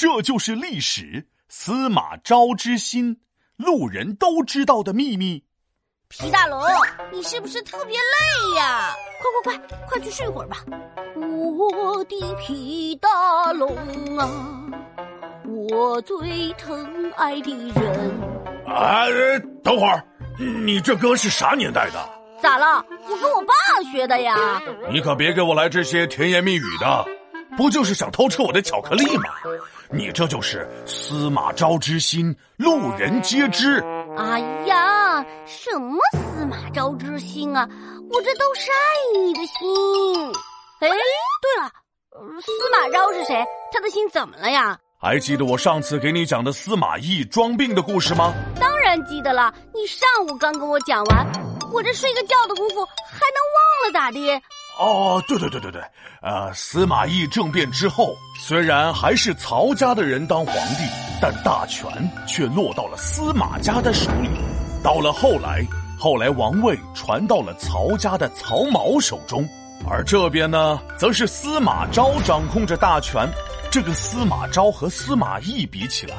这就是历史。司马昭之心，路人都知道的秘密。皮大龙，你是不是特别累呀？快快快，快去睡会儿吧。我的皮大龙啊，我最疼爱的人。哎，等会儿，你这歌是啥年代的？咋了？我跟我爸学的呀。你可别给我来这些甜言蜜语的，不就是想偷吃我的巧克力吗？你这就是司马昭之心，路人皆知。哎呀，什么司马昭之心啊？我这都是爱你的心。哎，对了，司马昭是谁？他的心怎么了呀？还记得我上次给你讲的司马懿装病的故事吗？当然记得了，你上午刚跟我讲完，我这睡个觉的功夫还能忘了咋的？哦，对对对对对，呃，司马懿政变之后，虽然还是曹家的人当皇帝，但大权却落到了司马家的手里。到了后来，后来王位传到了曹家的曹髦手中，而这边呢，则是司马昭掌控着大权。这个司马昭和司马懿比起来，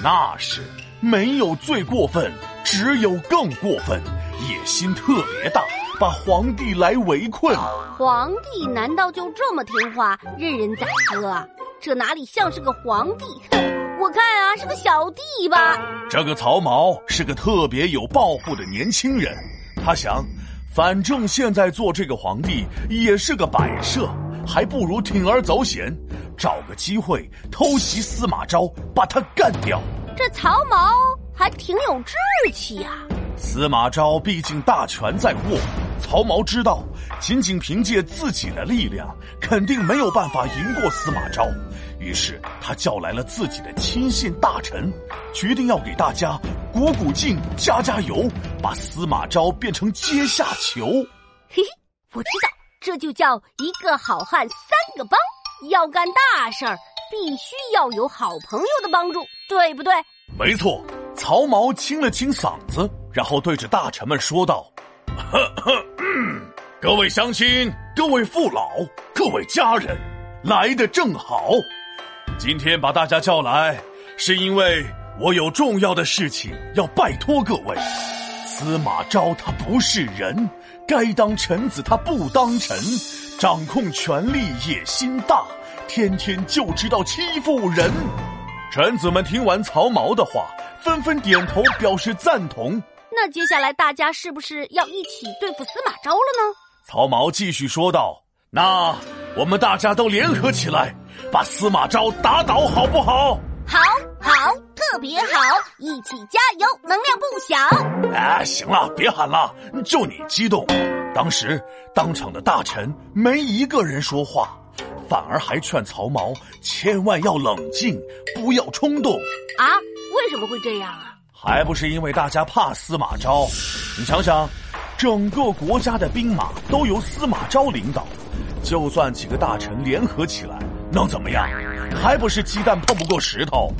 那是没有最过分，只有更过分，野心特别大。把皇帝来围困，皇帝难道就这么听话，任人宰割啊？这哪里像是个皇帝？哼，我看啊，是个小弟吧。这个曹髦是个特别有抱负的年轻人，他想，反正现在做这个皇帝也是个摆设，还不如铤而走险，找个机会偷袭司马昭，把他干掉。这曹髦还挺有志气呀。司马昭毕竟大权在握。曹髦知道，仅仅凭借自己的力量，肯定没有办法赢过司马昭。于是他叫来了自己的亲信大臣，决定要给大家鼓鼓劲、加加油，把司马昭变成阶下囚。嘿嘿，我知道，这就叫一个好汉三个帮。要干大事儿，必须要有好朋友的帮助，对不对？没错。曹髦清了清嗓子，然后对着大臣们说道。各位乡亲，各位父老，各位家人，来的正好。今天把大家叫来，是因为我有重要的事情要拜托各位。司马昭他不是人，该当臣子他不当臣，掌控权力野心大，天天就知道欺负人。臣子们听完曹髦的话，纷纷点头表示赞同。那接下来大家是不是要一起对付司马昭了呢？曹髦继续说道：“那我们大家都联合起来，把司马昭打倒，好不好？”“好，好，特别好，一起加油，能量不小。”“哎，行了，别喊了，就你激动。”当时当场的大臣没一个人说话，反而还劝曹髦千万要冷静，不要冲动。啊？为什么会这样啊？还不是因为大家怕司马昭？你想想，整个国家的兵马都由司马昭领导，就算几个大臣联合起来，能怎么样？还不是鸡蛋碰不过石头。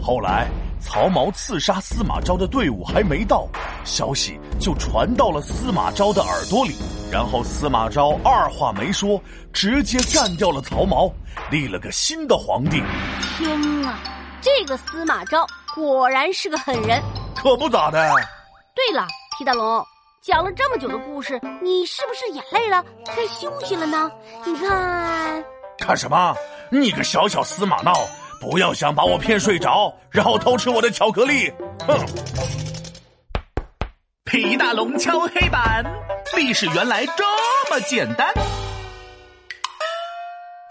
后来曹髦刺杀司马昭的队伍还没到，消息就传到了司马昭的耳朵里，然后司马昭二话没说，直接干掉了曹髦，立了个新的皇帝。天啊，这个司马昭！果然是个狠人，可不咋的。对了，皮大龙讲了这么久的故事，你是不是也累了，该休息了呢？你看，看什么？你个小小司马闹，不要想把我骗睡着，然后偷吃我的巧克力！哼！皮大龙敲黑板，历史原来这么简单。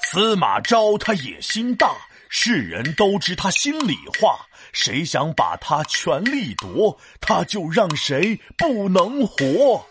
司马昭他野心大。世人都知他心里话，谁想把他权力夺，他就让谁不能活。